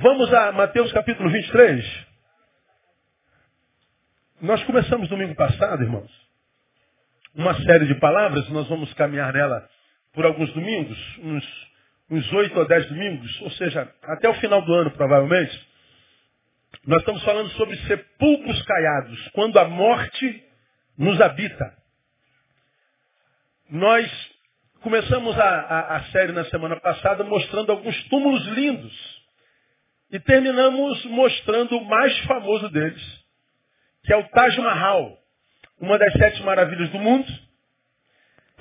Vamos a Mateus capítulo 23. Nós começamos domingo passado, irmãos, uma série de palavras, nós vamos caminhar nela por alguns domingos, uns, 8 ou 10 domingos, ou seja, até o final do ano provavelmente. Nós estamos falando sobre sepulcros caiados, quando a morte nos habita. Nós começamos a, a, a série na semana passada mostrando alguns túmulos lindos e terminamos mostrando o mais famoso deles, que é o Taj Mahal, uma das sete maravilhas do mundo,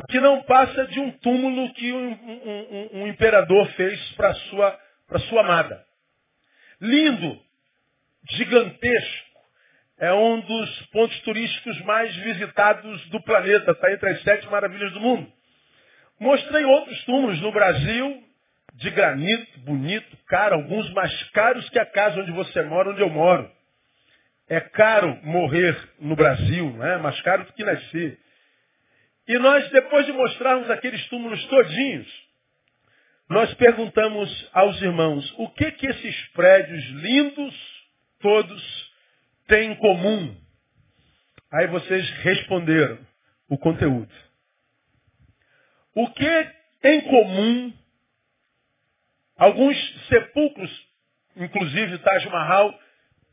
que não passa de um túmulo que um, um, um, um imperador fez para sua, sua amada. Lindo, gigantesco, é um dos pontos turísticos mais visitados do planeta, está entre as sete maravilhas do mundo. Mostrei outros túmulos no Brasil, de granito, bonito, caro, alguns mais caros que a casa onde você mora, onde eu moro. É caro morrer no Brasil, não é? Mais caro do que nascer. E nós, depois de mostrarmos aqueles túmulos todinhos, nós perguntamos aos irmãos, o que que esses prédios lindos, todos, têm em comum? Aí vocês responderam o conteúdo. O que em comum Alguns sepulcros, inclusive Taj Mahal,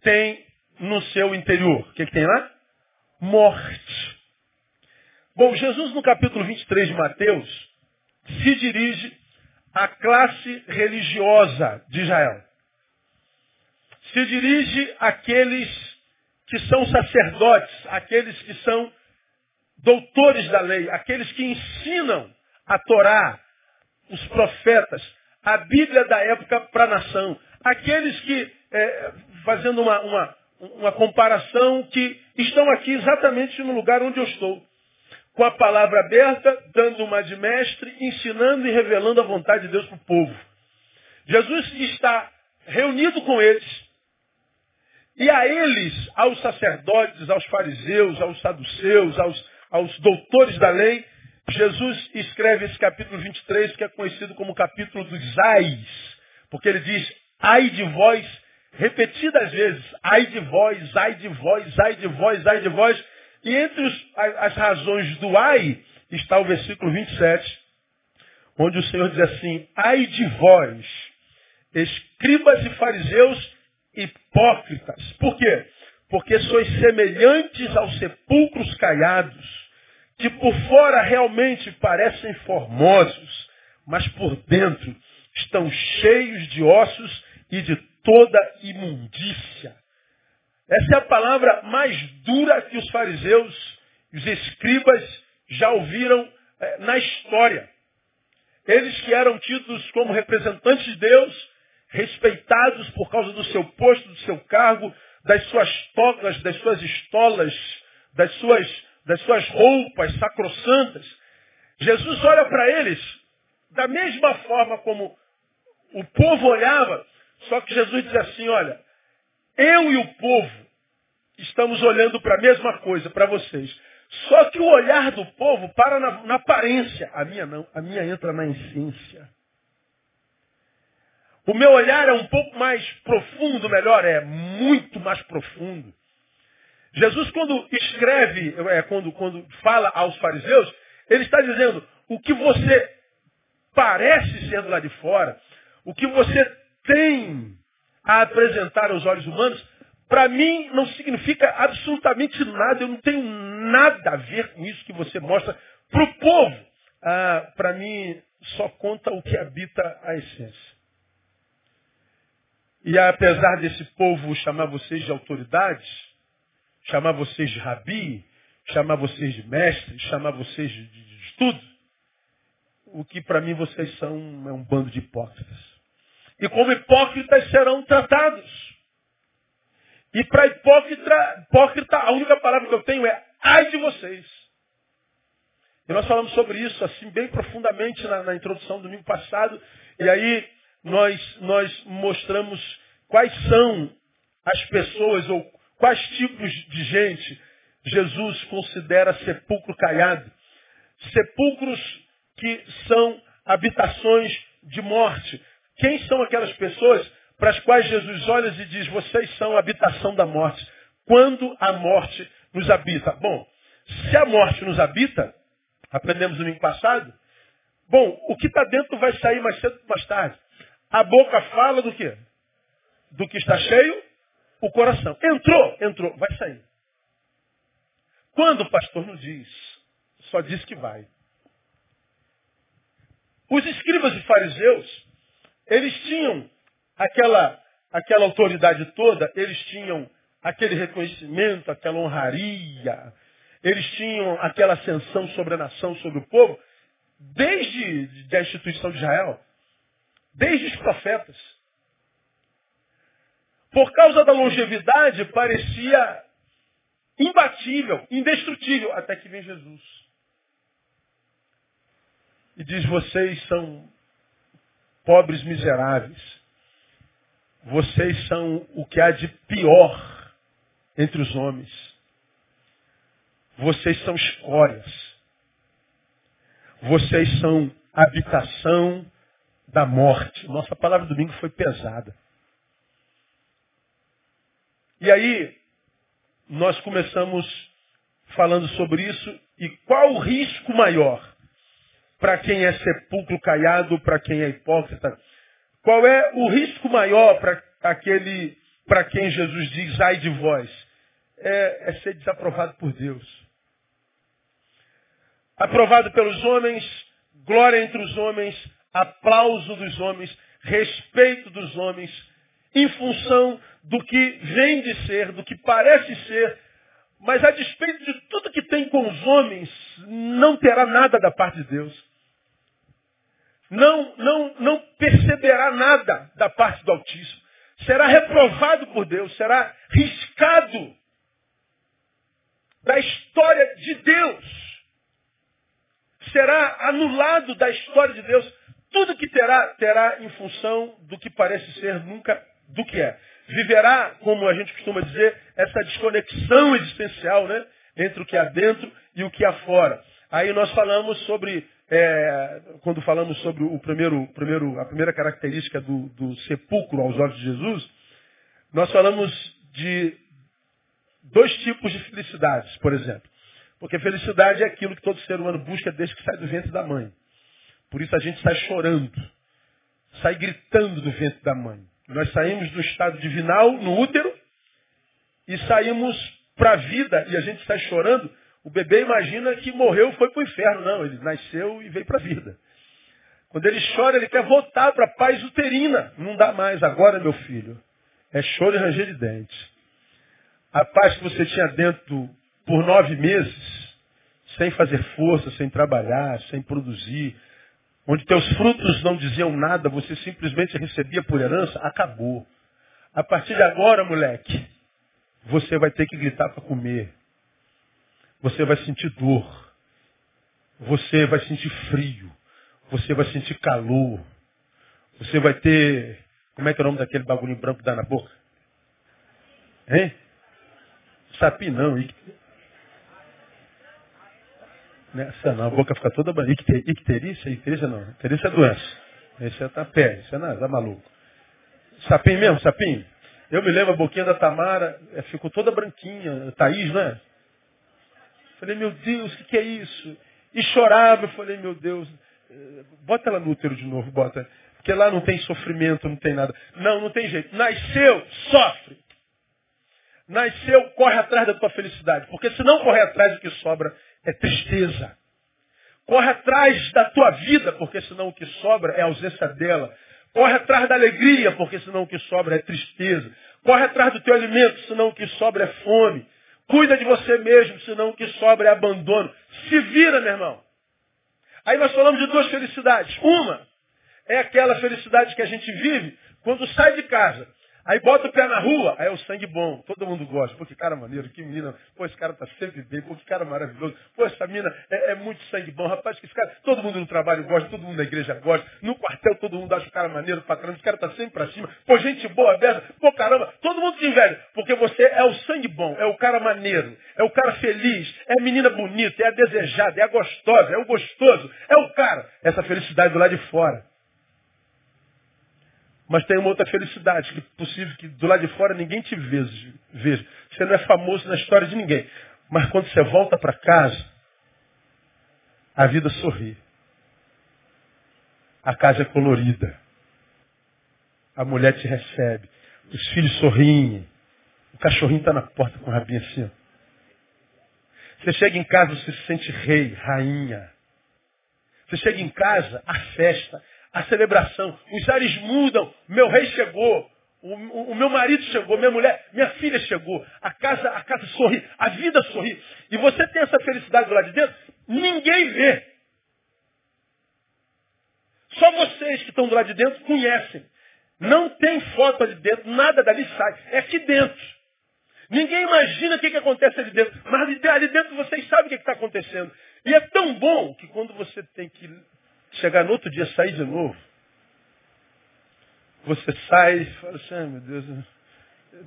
tem no seu interior. O que, que tem lá? Morte. Bom, Jesus no capítulo 23 de Mateus se dirige à classe religiosa de Israel. Se dirige àqueles que são sacerdotes, aqueles que são doutores da lei, aqueles que ensinam a Torá, os profetas, a Bíblia da época para a nação. Aqueles que, é, fazendo uma, uma, uma comparação, que estão aqui exatamente no lugar onde eu estou. Com a palavra aberta, dando uma de mestre, ensinando e revelando a vontade de Deus para o povo. Jesus está reunido com eles. E a eles, aos sacerdotes, aos fariseus, aos saduceus, aos, aos doutores da lei, Jesus escreve esse capítulo 23, que é conhecido como capítulo dos ais, porque ele diz, ai de vós, repetidas vezes, ai de vós, ai de vós, ai de vós, ai de vós, e entre os, as razões do ai está o versículo 27, onde o Senhor diz assim, ai de vós, escribas e fariseus hipócritas. Por quê? Porque sois semelhantes aos sepulcros caiados, que por fora realmente parecem formosos, mas por dentro estão cheios de ossos e de toda imundícia. Essa é a palavra mais dura que os fariseus e os escribas já ouviram é, na história. Eles que eram tidos como representantes de Deus, respeitados por causa do seu posto, do seu cargo, das suas togas, das suas estolas, das suas das suas roupas sacrossantas, Jesus olha para eles da mesma forma como o povo olhava, só que Jesus diz assim, olha, eu e o povo estamos olhando para a mesma coisa, para vocês. Só que o olhar do povo para na, na, aparência. A minha não, a minha entra na essência. O meu olhar é um pouco mais profundo, melhor, é muito mais profundo. Jesus, quando escreve, é, quando, quando fala aos fariseus, ele está dizendo, o que você parece ser do lado de fora, o que você tem a apresentar aos olhos humanos, para mim não significa absolutamente nada, eu não tenho nada a ver com isso que você mostra para o povo. Ah, para mim só conta o que habita a essência. E apesar desse povo chamar vocês de autoridades, chamar vocês de rabi, chamar vocês de mestre, chamar vocês de, de, de estudo, o que para mim vocês são é um bando de hipócritas. E como hipócritas serão tratados. E para hipócrita, hipócrita, a única palavra que eu tenho é ai de vocês. E nós falamos sobre isso assim bem profundamente na, na introdução do domingo passado. E aí nós, nós mostramos quais são as pessoas ou Quais tipos de gente Jesus considera sepulcro caiado? Sepulcros que são habitações de morte. Quem são aquelas pessoas para as quais Jesus olha e diz, vocês são a habitação da morte. Quando a morte nos habita. Bom, se a morte nos habita, aprendemos no domingo passado, bom, o que está dentro vai sair mais cedo ou mais tarde. A boca fala do quê? Do que está cheio, o coração. Entrou, entrou, vai sair. Quando o pastor não diz, só diz que vai. Os escribas e fariseus, eles tinham aquela, aquela autoridade toda, eles tinham aquele reconhecimento, aquela honraria, eles tinham aquela ascensão sobre a nação, sobre o povo, desde a instituição de Israel, desde os profetas. Por causa da longevidade, parecia imbatível, indestrutível, até que vem Jesus. E diz: Vocês são pobres miseráveis. Vocês são o que há de pior entre os homens. Vocês são escórias. Vocês são habitação da morte. Nossa palavra domingo foi pesada. E aí, nós começamos falando sobre isso e qual o risco maior para quem é sepulcro caiado, para quem é hipócrita? Qual é o risco maior para aquele para quem Jesus diz ai de vós? É, é ser desaprovado por Deus. Aprovado pelos homens, glória entre os homens, aplauso dos homens, respeito dos homens, em função do que vem de ser, do que parece ser, mas a despeito de tudo que tem com os homens, não terá nada da parte de Deus. Não, não, não perceberá nada da parte do Altíssimo. Será reprovado por Deus, será riscado da história de Deus. Será anulado da história de Deus. Tudo que terá, terá em função do que parece ser, nunca do que é viverá, como a gente costuma dizer, essa desconexão existencial né, entre o que há dentro e o que há fora. Aí nós falamos sobre, é, quando falamos sobre o primeiro, primeiro, a primeira característica do, do sepulcro aos olhos de Jesus, nós falamos de dois tipos de felicidades, por exemplo. Porque felicidade é aquilo que todo ser humano busca desde que sai do ventre da mãe. Por isso a gente sai chorando, sai gritando do ventre da mãe. Nós saímos do estado divinal, no útero, e saímos para a vida, e a gente está chorando. O bebê imagina que morreu foi para o inferno. Não, ele nasceu e veio para a vida. Quando ele chora, ele quer voltar para a paz uterina. Não dá mais agora, meu filho. É choro e ranger de dente. A paz que você tinha dentro por nove meses, sem fazer força, sem trabalhar, sem produzir, onde teus frutos não diziam nada, você simplesmente recebia por herança, acabou. A partir de agora, moleque, você vai ter que gritar para comer. Você vai sentir dor. Você vai sentir frio. Você vai sentir calor. Você vai ter. Como é que é o nome daquele bagulho branco que dá na boca? Hein? Sapim não. Nessa não, a boca fica toda icterícia, icterícia não. Icterícia é doença. Esse é tá pé, esse é nada, tá maluco. Sapim mesmo, sapim? Eu me lembro a boquinha da Tamara, é, ficou toda branquinha, Thaís, né? Falei, meu Deus, o que, que é isso? E chorava, eu falei, meu Deus, eh, bota ela no útero de novo, bota. Porque lá não tem sofrimento, não tem nada. Não, não tem jeito. Nasceu, sofre. Nasceu, corre atrás da tua felicidade. Porque se não correr atrás, o que sobra é tristeza. Corre atrás da tua vida, porque senão o que sobra é a ausência dela. Corre atrás da alegria, porque senão o que sobra é tristeza. Corre atrás do teu alimento, senão o que sobra é fome. Cuida de você mesmo, senão o que sobra é abandono. Se vira, meu irmão. Aí nós falamos de duas felicidades. Uma é aquela felicidade que a gente vive quando sai de casa. Aí bota o pé na rua, aí é o sangue bom. Todo mundo gosta. Pô, que cara maneiro, que menina. Pô, esse cara tá sempre bem. Pô, que cara maravilhoso. Pô, essa menina é, é, muito sangue bom. Rapaz, que esse cara, todo mundo no trabalho gosta, todo mundo na igreja gosta. No quartel todo mundo acha o cara maneiro pra caramba. Esse cara tá sempre pra cima. Pô, gente boa, aberta. Pô, caramba, todo mundo te inveja. Porque você é o sangue bom, é o cara maneiro, é o cara feliz, é a menina bonita, é a desejada, é a gostosa, é o gostoso, é o cara. Essa felicidade do lado de fora. Mas tem uma outra felicidade, que é possível que do lado de fora ninguém te veja. Você não é famoso na história de ninguém. Mas quando você volta para casa, a vida sorri. A casa é colorida. A mulher te recebe. Os filhos sorriem. O cachorrinho está na porta com o rabinho assim. Você chega em casa, você se sente rei, rainha. Você chega em casa, a festa, a celebração. Os ares mudam. Meu rei chegou. O, o, o, meu marido chegou, minha mulher, minha filha chegou. A casa, a casa sorri, a vida sorri. E você tem essa felicidade do lado de dentro, ninguém vê. Só vocês que estão do lado de dentro conhecem. Não tem foto ali dentro, nada dali sai. É aqui dentro. Ninguém imagina o que, que acontece ali dentro. Mas ali dentro vocês sabem o que está acontecendo. E é tão bom que quando você tem que chegar no outro dia, sair de novo, você sai e fala assim, meu Deus,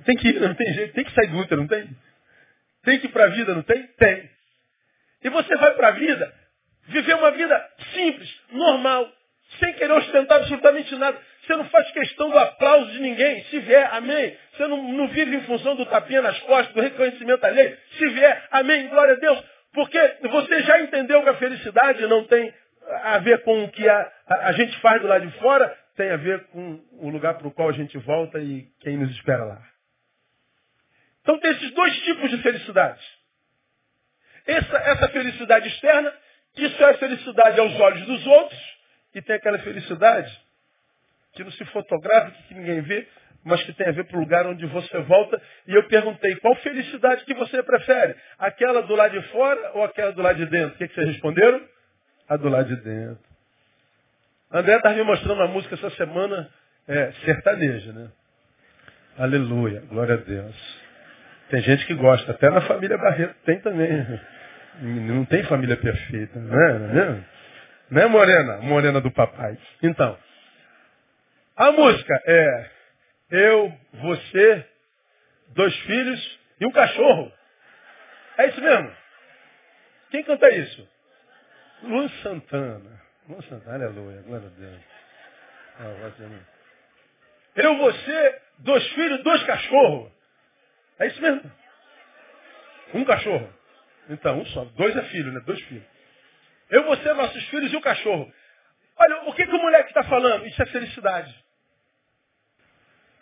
tem que ir, não tem jeito, tem que sair do útero, não tem? Tem que ir para a vida, não tem? Tem. E você vai para a vida, viver uma vida simples, normal, sem querer ostentar absolutamente nada. Você não faz questão do aplauso de ninguém. Se vier, amém. Você não, não vive em função do tapinha nas costas, do reconhecimento alheio. Se vier, amém, glória a Deus. Porque você já entendeu que a felicidade não tem a ver com o que a, a, gente faz do lado de fora, tem a ver com o lugar para o qual a gente volta e quem nos espera lá. Então tem esses dois tipos de felicidade. Essa, essa felicidade externa, isso é a felicidade aos olhos dos outros, e tem aquela felicidade que não se fotografa, que ninguém vê, mas que tem a ver para o lugar onde você volta. E eu perguntei, qual felicidade que você prefere? Aquela do lado de fora ou aquela do lado de dentro? O que, que vocês responderam? A do lado de dentro. André estava me mostrando uma música essa semana é, sertaneja, né? Aleluia, glória a Deus. Tem gente que gosta, até na família Barreto tem também. Não tem família perfeita, não é? Não é? Né, Morena? Morena do papai. Então, a música é eu, você, dois filhos e um cachorro. É isso mesmo? Quem canta isso? Luan Santana. Luan Santana, aleluia, glória a Deus. Ah, eu, você, dois filhos, dois cachorros. É isso mesmo? Um cachorro. Então, um só. Dois é filho, né? Dois filhos. Eu, você, nossos filhos e o cachorro. Olha, o que, que o moleque está falando? Isso é felicidade.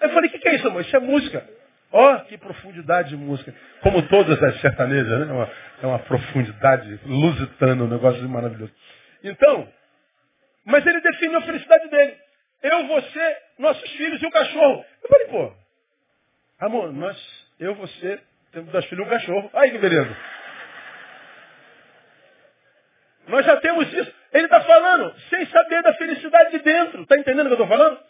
Eu falei, o que, que é isso, amor? Isso é música. Ó, oh, que profundidade de música. Como todas as sertanejas, né? É uma, é uma profundidade lusitana, um negócio maravilhoso. Então, mas ele definiu a felicidade dele. Eu, você, nossos filhos e o cachorro. Eu falei, pô, amor, nós, eu, você, temos dois filhos e um cachorro. Aí que beleza. Nós já temos isso. Ele está falando sem saber da felicidade de dentro. Está entendendo o que eu estou falando?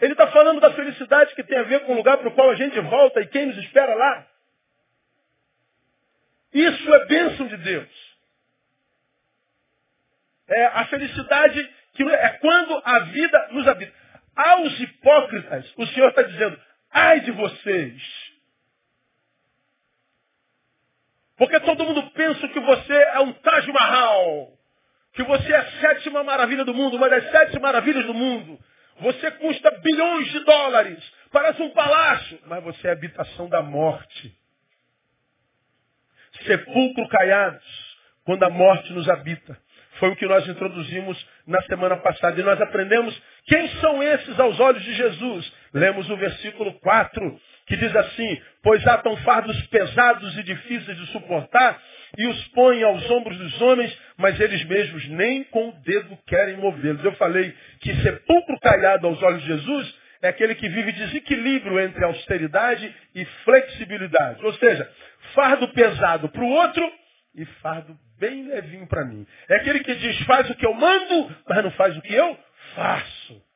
Ele está falando da felicidade que tem a ver com o lugar para o qual a gente volta e quem nos espera lá. Isso é bênção de Deus. É a felicidade que é quando a vida nos habita. Aos hipócritas, o Senhor está dizendo, ai de vocês. Porque todo mundo pensa que você é um Taj Mahal. Que você é a sétima maravilha do mundo, uma das sete maravilhas do mundo. Você custa bilhões de dólares. Parece um palácio. Mas você é habitação da morte. Sepulcro caiados. Quando a morte nos habita. Foi o que nós introduzimos na semana passada. E nós aprendemos quem são esses aos olhos de Jesus. Lemos o versículo 4 que diz assim, pois há tão fardos pesados e difíceis de suportar, e os põem aos ombros dos homens, mas eles mesmos nem com o dedo querem movê-los. Eu falei que sepulcro calhado aos olhos de Jesus é aquele que vive desequilíbrio entre austeridade e flexibilidade. Ou seja, fardo pesado para o outro e fardo bem levinho para mim. É aquele que diz, faz o que eu mando, mas não faz o que eu faço.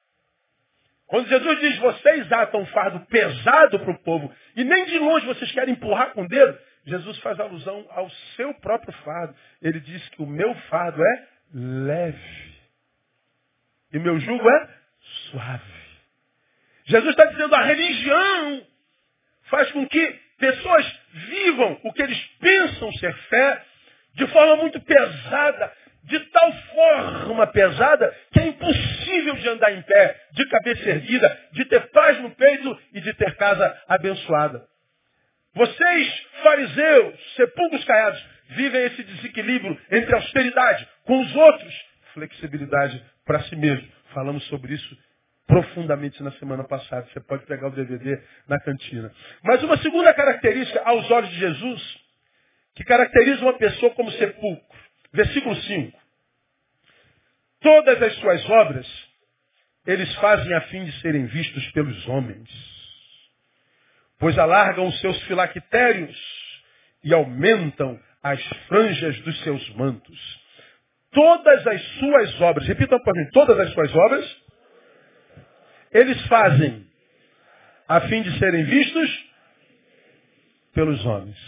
Quando Jesus diz, vocês atam um fardo pesado para o povo, e nem de longe vocês querem empurrar com o dedo, Jesus faz alusão ao seu próprio fardo. Ele diz que o meu fardo é leve. E meu jugo é suave. Jesus está dizendo, a religião faz com que pessoas vivam o que eles pensam ser fé de forma muito pesada, de tal forma pesada que é impossível de andar em pé, de cabeça erguida, de ter paz no peito e de ter casa abençoada. Vocês, fariseus, sepulcros caiados, vivem esse desequilíbrio entre austeridade com os outros, flexibilidade para si mesmo. Falamos sobre isso profundamente na semana passada. Você pode pegar o DVD na cantina. Mas uma segunda característica aos olhos de Jesus, que caracteriza uma pessoa como sepulcro. Versículo 5. Todas as suas obras eles fazem a fim de serem vistos pelos homens, pois alargam os seus filactérios e aumentam as franjas dos seus mantos. Todas as suas obras, repitam para mim, todas as suas obras, eles fazem a fim de serem vistos pelos homens.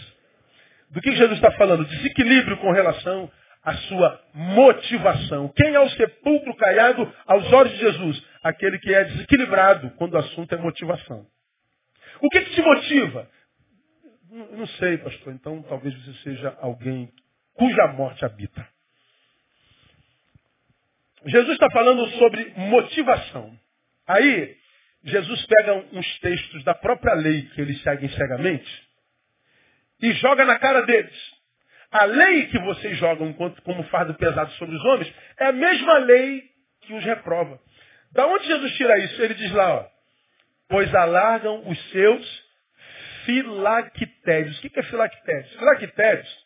Do que Jesus está falando? Desequilíbrio com relação à sua motivação. Quem é o sepulcro caiado aos olhos de Jesus? Aquele que é desequilibrado quando o assunto é motivação. O que, que te motiva? Não sei, pastor. Então talvez você seja alguém cuja morte habita. Jesus está falando sobre motivação. Aí, Jesus pega uns textos da própria lei que eles seguem cegamente e joga na cara deles. A lei que vocês jogam como fardo pesado sobre os homens é a mesma lei que os reprova. Da onde Jesus tira isso? Ele diz lá, ó, pois alargam os seus filactérios. O que é filactérios? Filactérios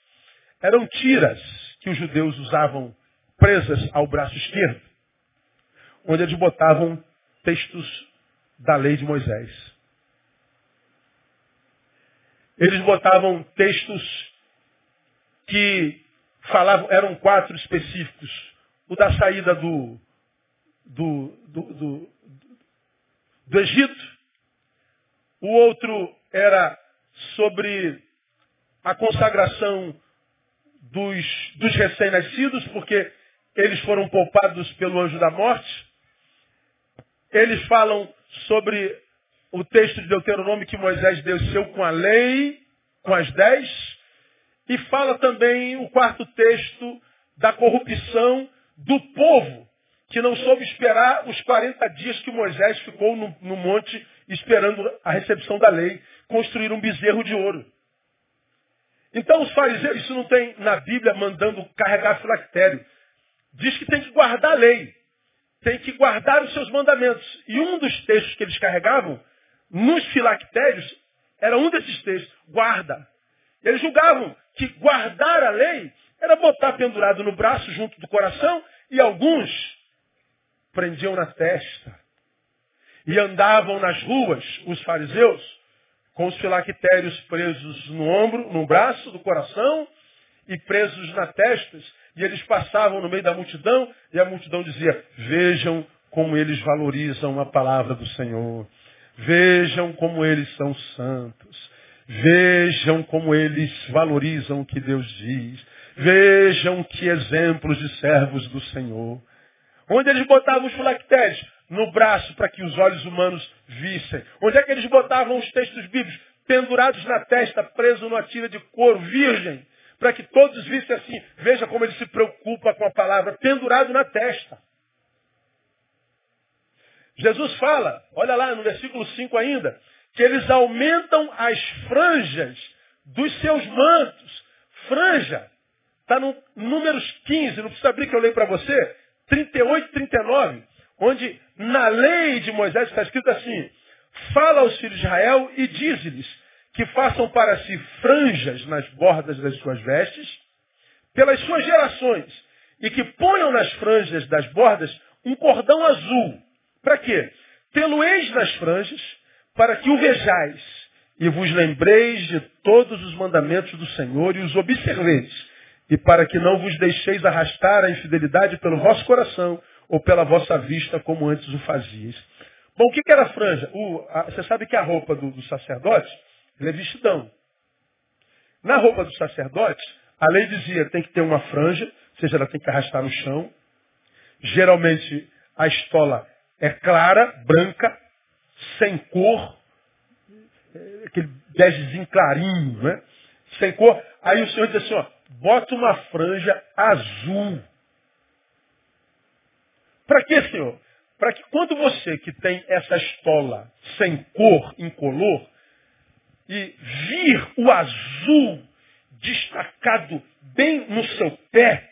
eram tiras que os judeus usavam presas ao braço esquerdo, onde eles botavam textos da lei de Moisés. Eles botavam textos que falavam, eram quatro específicos. O da saída do, do, do, do, do Egito. O outro era sobre a consagração dos, dos recém-nascidos, porque eles foram poupados pelo anjo da morte. Eles falam sobre o texto de Deuteronômio que Moisés desceu com a lei, com as dez. E fala também o quarto texto da corrupção do povo, que não soube esperar os 40 dias que Moisés ficou no, no monte esperando a recepção da lei. Construíram um bezerro de ouro. Então os fariseus, isso não tem na Bíblia mandando carregar filactério. Diz que tem que guardar a lei. Tem que guardar os seus mandamentos. E um dos textos que eles carregavam, nos filactérios, era um desses textos. Guarda. Eles julgavam que guardar a lei era botar pendurado no braço junto do coração e alguns prendiam na testa. E andavam nas ruas, os fariseus, com os filactérios presos no ombro, no braço, do coração e presos na testa. E eles passavam no meio da multidão e a multidão dizia: Vejam como eles valorizam a palavra do Senhor. Vejam como eles são santos. Vejam como eles valorizam o que Deus diz. Vejam que exemplos de servos do Senhor. Onde eles botavam os filactérios? No braço, para que os olhos humanos vissem. Onde é que eles botavam os textos bíblicos? Pendurados na testa, presos numa tira de couro, virgem. Para que todos vissem assim. Veja como ele se preocupa com a palavra, pendurado na testa. Jesus fala, olha lá no versículo 5 ainda, que eles aumentam as franjas dos seus mantos. Franja. Está no números 15, não precisa abrir que eu leio para você. 38 e 39, onde na lei de Moisés está escrito assim, fala aos filhos de Israel e diz-lhes que façam para si franjas nas bordas das suas vestes, pelas suas gerações, e que ponham nas franjas das bordas um cordão azul. Para quê? Pelo-eis nas franjas, para que o vejais e vos lembreis de todos os mandamentos do Senhor e os observeis, e para que não vos deixeis arrastar a infidelidade pelo vosso coração ou pela vossa vista, como antes o fazias. Bom, o que, era a franja? O, a, você sabe que a roupa do, do sacerdote é vestidão. Na roupa do sacerdote, a lei dizia tem que ter uma franja, ou seja, ela tem que arrastar no chão. Geralmente a estola é clara, branca, sem cor, aquele begezinho clarinho, né? Sem cor. Aí o Senhor diz assim, ó, bota uma franja azul. Para quê, Senhor? Para que quando você que tem essa estola sem cor, incolor, e vir o azul destacado bem no seu pé,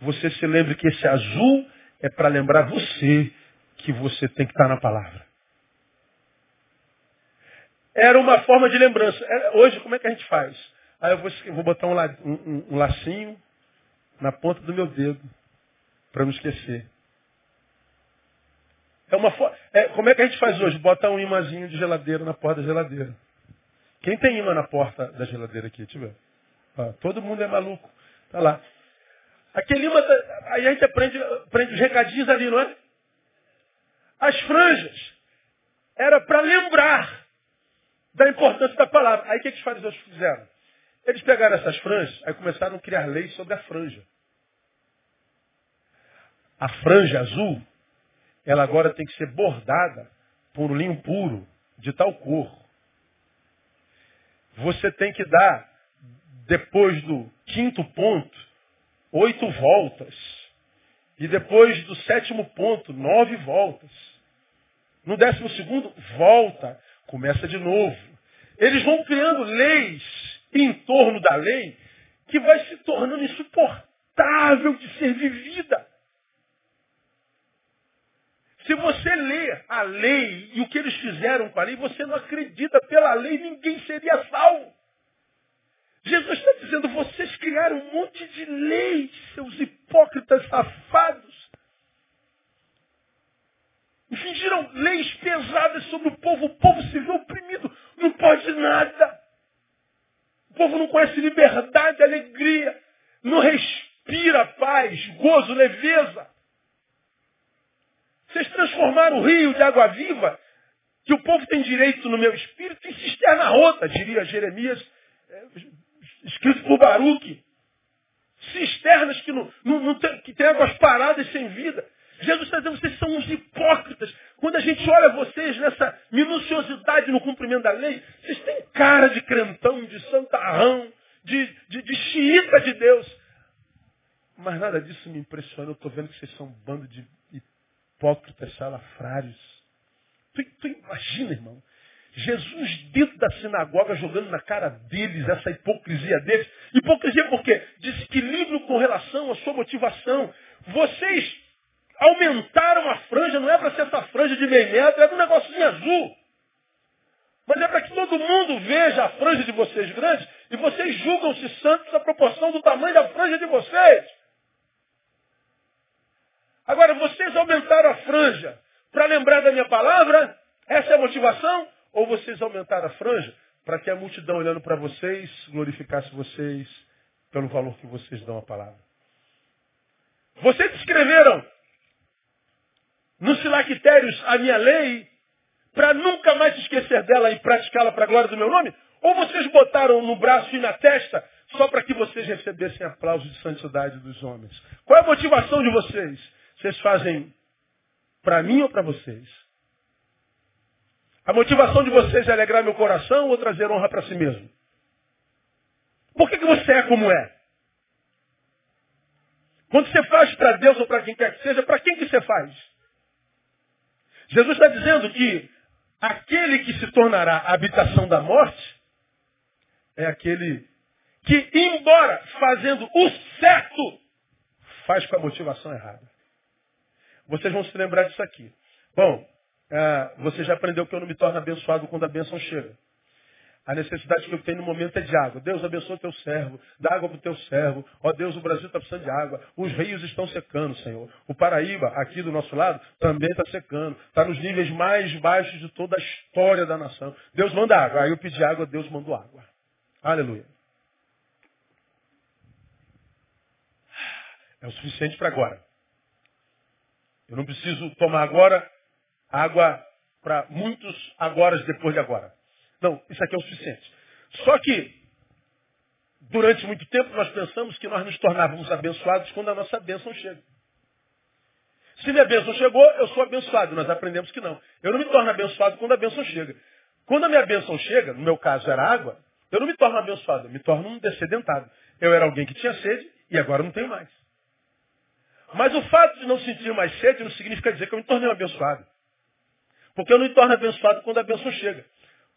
você se lembre que esse azul é para lembrar você que você tem que estar na palavra. Era uma forma de lembrança. Hoje, como é que a gente faz? Aí eu vou, vou botar um, um, um lacinho na ponta do meu dedo para não esquecer. É uma é, como é que a gente faz hoje? Bota um imãzinho de geladeira na porta da geladeira. Quem tem imã na porta da geladeira aqui? Deixa eu ver. Ah, todo mundo é maluco. Tá lá. Aquele imã, tá, aí a gente aprende, aprende os recadinhos ali, não é? As franjas. Era para lembrar da importância da palavra. Aí o que, que os fariseus fizeram? Eles pegaram essas franjas, aí começaram a criar leis sobre a franja. A franja azul ela agora tem que ser bordada por um linho puro, de tal cor. Você tem que dar, depois do quinto ponto, oito voltas. E depois do sétimo ponto, nove voltas. No décimo segundo, volta. Começa de novo. Eles vão criando leis em torno da lei que vai se tornando insuportável de ser vivida. Se você lê a lei e o que eles fizeram com a lei, você não acredita pela lei, ninguém seria salvo. Jesus está dizendo, vocês criaram um monte de leis, seus hipócritas safados. Fingiram leis pesadas sobre o povo. O povo se vê oprimido, não pode nada. O povo não conhece liberdade, alegria, não respira paz, gozo, leveza. Vocês transformaram o rio de água viva, que o povo tem direito no meu espírito, em cisterna rota, diria Jeremias, é, escrito por Baruque. Cisternas que, não, não, não tem, que tem águas paradas sem vida. Jesus está dizendo, vocês são uns hipócritas. Quando a gente olha vocês nessa minuciosidade no cumprimento da lei, vocês têm cara de crentão, de santarrão, de, de, de xiita de Deus. Mas nada disso me impressiona. Eu estou vendo que vocês são um bando de hipócritas salafrários. Tu, tu imagina, irmão, Jesus dentro da sinagoga jogando na cara deles essa hipocrisia deles. Hipocrisia por quê? Desequilíbrio com relação à sua motivação. Vocês aumentaram a franja, não é para ser essa franja de meio metro, é um negocinho azul. Mas é para que todo mundo veja a franja de vocês grande e vocês julgam-se santos à proporção do tamanho da franja de vocês. Agora, vocês aumentaram a franja para lembrar da minha palavra? Essa é a motivação? Ou vocês aumentaram a franja para que a multidão olhando para vocês glorificasse vocês pelo valor que vocês dão à palavra? Vocês escreveram nos filactérios a minha lei para nunca mais esquecer dela e praticá-la para a glória do meu nome? Ou vocês botaram no braço e na testa só para que vocês recebessem aplauso de santidade dos homens? Qual é a motivação de vocês? Vocês fazem para mim ou para vocês? A motivação de vocês é alegrar meu coração ou trazer honra para si mesmo? Por que, que você é como é? Quando você faz para Deus ou para quem quer que seja, para quem que você faz? Jesus está dizendo que aquele que se tornará a habitação da morte é aquele que, embora fazendo o certo, faz com a motivação errada. Vocês vão se lembrar disso aqui. Bom, é, você já aprendeu que eu não me torno abençoado quando a bênção chega. A necessidade que eu tenho no momento é de água. Deus abençoa o teu servo, dá água para o teu servo. Ó Deus, o Brasil está precisando de água. Os rios estão secando, Senhor. O Paraíba, aqui do nosso lado, também está secando. Está nos níveis mais baixos de toda a história da nação. Deus manda água. Aí eu pedi água, Deus mandou água. Aleluia. É o suficiente para agora. Eu não preciso tomar agora água para muitos agora depois de agora. Não, isso aqui é o suficiente. Só que, durante muito tempo, nós pensamos que nós nos tornávamos abençoados quando a nossa bênção chega. Se minha bênção chegou, eu sou abençoado. Nós aprendemos que não. Eu não me torno abençoado quando a bênção chega. Quando a minha bênção chega, no meu caso era água, eu não me torno abençoado, eu me torno um descedentado. Eu era alguém que tinha sede e agora não tenho mais. Mas o fato de não sentir mais sede não significa dizer que eu me tornei um abençoado. Porque eu não me torno abençoado quando a bênção chega.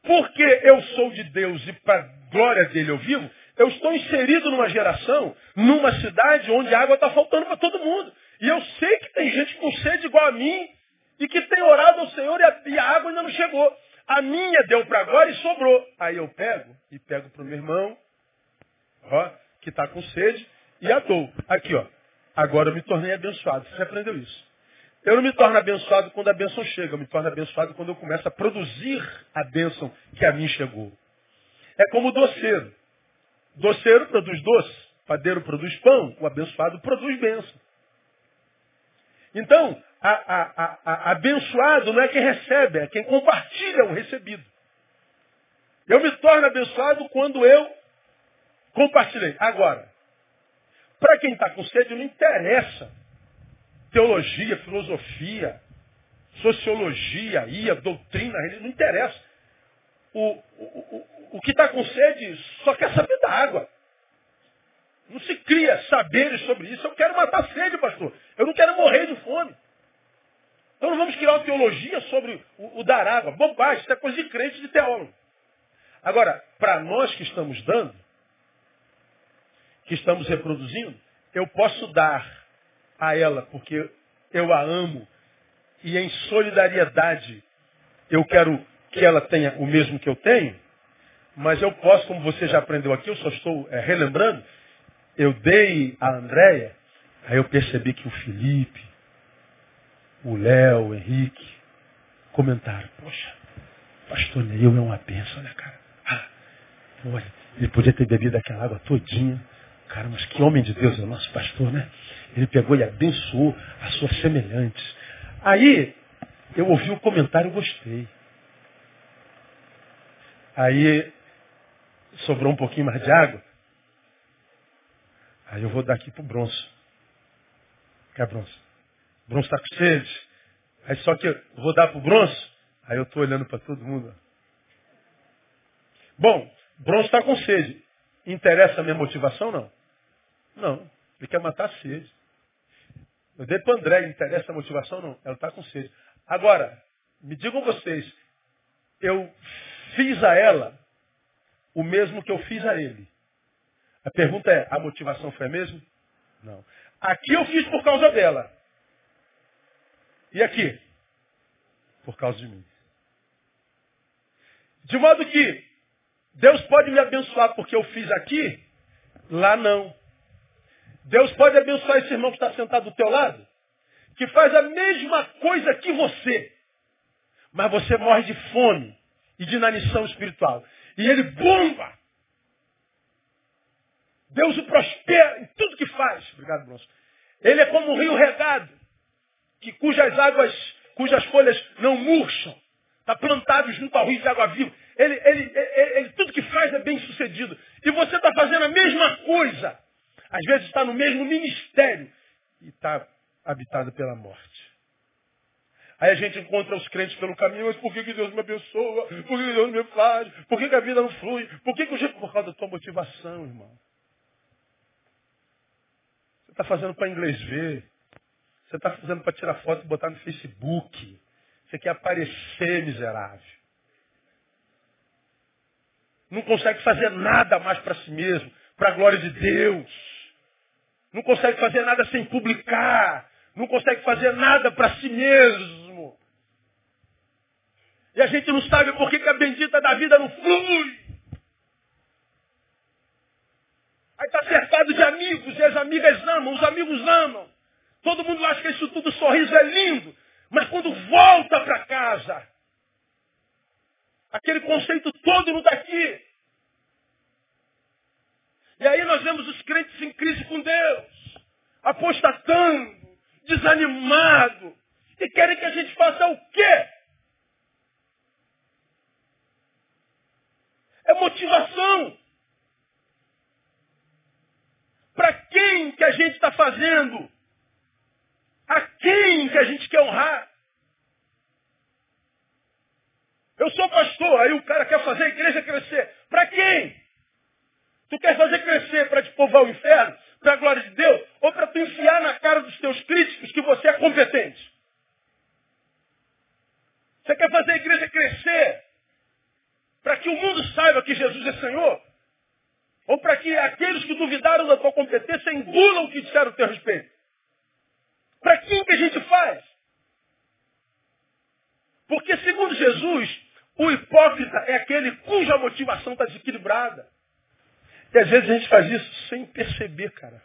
Porque eu sou de Deus e para a glória dele eu vivo, eu estou inserido numa geração, numa cidade onde a água está faltando para todo mundo. E eu sei que tem gente com sede igual a mim e que tem orado ao Senhor e a, e a água ainda não chegou. A minha deu para agora e sobrou. Aí eu pego e pego para o meu irmão, ó, que está com sede, e a dou. Aqui, ó. Agora eu me tornei abençoado. Você aprendeu isso. Eu não me torno abençoado quando a bênção chega, eu me torno abençoado quando eu começo a produzir a bênção que a mim chegou. É como o doceiro. Doceiro produz doce, padeiro produz pão, o abençoado produz bênção. Então, a, a, a, abençoado não é quem recebe, é quem compartilha o recebido. Eu me torno abençoado quando eu compartilhei. Agora, para quem está com sede, não interessa teologia, filosofia, sociologia, ia, doutrina, não interessa. O, o, o, o que está com sede só quer saber da água. Não se cria saberes sobre isso. Eu quero matar sede, pastor. Eu não quero morrer de fome. Então não vamos criar uma teologia sobre o, o dar água. Bobagem, isso é coisa de crente, de teólogo. Agora, para nós que estamos dando, que estamos reproduzindo, eu posso dar a ela porque eu a amo e em solidariedade eu quero que ela tenha o mesmo que eu tenho, mas eu posso, como você já aprendeu aqui, eu só estou é, relembrando, eu dei a Andréia, aí eu percebi que o Felipe, o Léo, o Henrique, comentaram, poxa, pastor Neil é uma benção, né, cara? Ah, olha, ele podia ter bebido aquela água todinha. Cara, mas que homem de Deus é o nosso pastor, né? Ele pegou e abençoou as suas semelhantes. Aí, eu ouvi o comentário e gostei. Aí, sobrou um pouquinho mais de água. Aí eu vou dar aqui pro bronze. Quer bronze? O bronze está com sede. Aí só que eu vou dar pro bronze. Aí eu estou olhando para todo mundo. Bom, bronze está com sede. Interessa a minha motivação? Não. Não. Ele quer matar a sede. Eu dei para André, interessa a motivação? Não. Ela está com sede. Agora, me digam vocês, eu fiz a ela o mesmo que eu fiz a ele. A pergunta é, a motivação foi a mesma? Não. Aqui eu fiz por causa dela. E aqui? Por causa de mim. De modo que Deus pode me abençoar porque eu fiz aqui, lá não. Deus pode abençoar esse irmão que está sentado do teu lado, que faz a mesma coisa que você, mas você morre de fome e de inanição espiritual. E ele bomba. Deus o prospera em tudo que faz. Obrigado, Bronson. Ele é como um rio regado, que, cujas águas, cujas folhas não murcham. Está plantado junto ao rio de água viva. Ele, ele, ele, ele, tudo que faz é bem sucedido. E você está fazendo a mesma coisa. Às vezes está no mesmo ministério e está habitado pela morte. Aí a gente encontra os crentes pelo caminho, mas por que, que Deus me abençoa? Por que, que Deus me faz? Por que, que a vida não flui? Por que, que jeito? Por causa da tua motivação, irmão. Você está fazendo para inglês ver. Você está fazendo para tirar foto e botar no Facebook. Você quer aparecer, miserável. Não consegue fazer nada mais para si mesmo, para a glória de Deus. Não consegue fazer nada sem publicar. Não consegue fazer nada para si mesmo. E a gente não sabe por que, que a bendita da vida não flui. Aí está cercado de amigos, e as amigas amam, os amigos amam. Todo mundo acha que isso tudo sorriso é lindo. Mas quando volta para casa, aquele conceito todo não está aqui. E aí nós vemos os crentes em crise com Deus, apostatando, desanimado, e querem que a gente faça o quê? É motivação. Para quem que a gente está fazendo? A quem que a gente quer honrar? Eu sou pastor, aí o cara quer fazer a igreja crescer. Para quem? Tu quer fazer crescer para te povoar o inferno? para a glória de Deus ou para tu enfiar na cara dos teus críticos que você é competente? Você quer fazer a igreja crescer para que o mundo saiba que Jesus é Senhor? Ou para que aqueles que duvidaram da tua competência engulam o que disseram a teu respeito? Para quem que a gente faz? Porque, segundo Jesus, o hipócrita é aquele cuja motivação está desequilibrada. E às vezes a gente faz isso sem perceber, cara.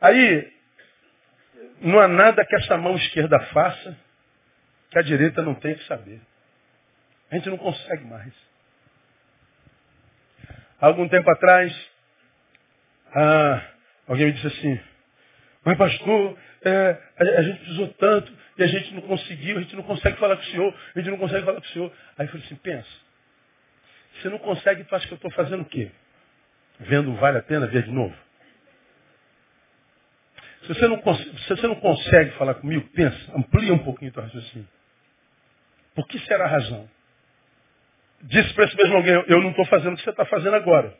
Aí, não há nada que essa mão esquerda faça que a direita não tem que saber. A gente não consegue mais. Há algum tempo atrás, ah, alguém me disse assim, mas pastor, é, a, a, gente precisou tanto e a gente não conseguiu, a gente não consegue falar com o senhor, a gente não consegue falar com o senhor. Aí eu falei assim, pensa, você não consegue, tu acha que eu estou fazendo o quê? Vendo vale a pena ver de novo? Se você não, se você não consegue falar comigo, pensa, amplia um pouquinho o teu raciocínio. Por que será a razão? Disse para esse mesmo alguém, eu não estou fazendo o que você está fazendo agora.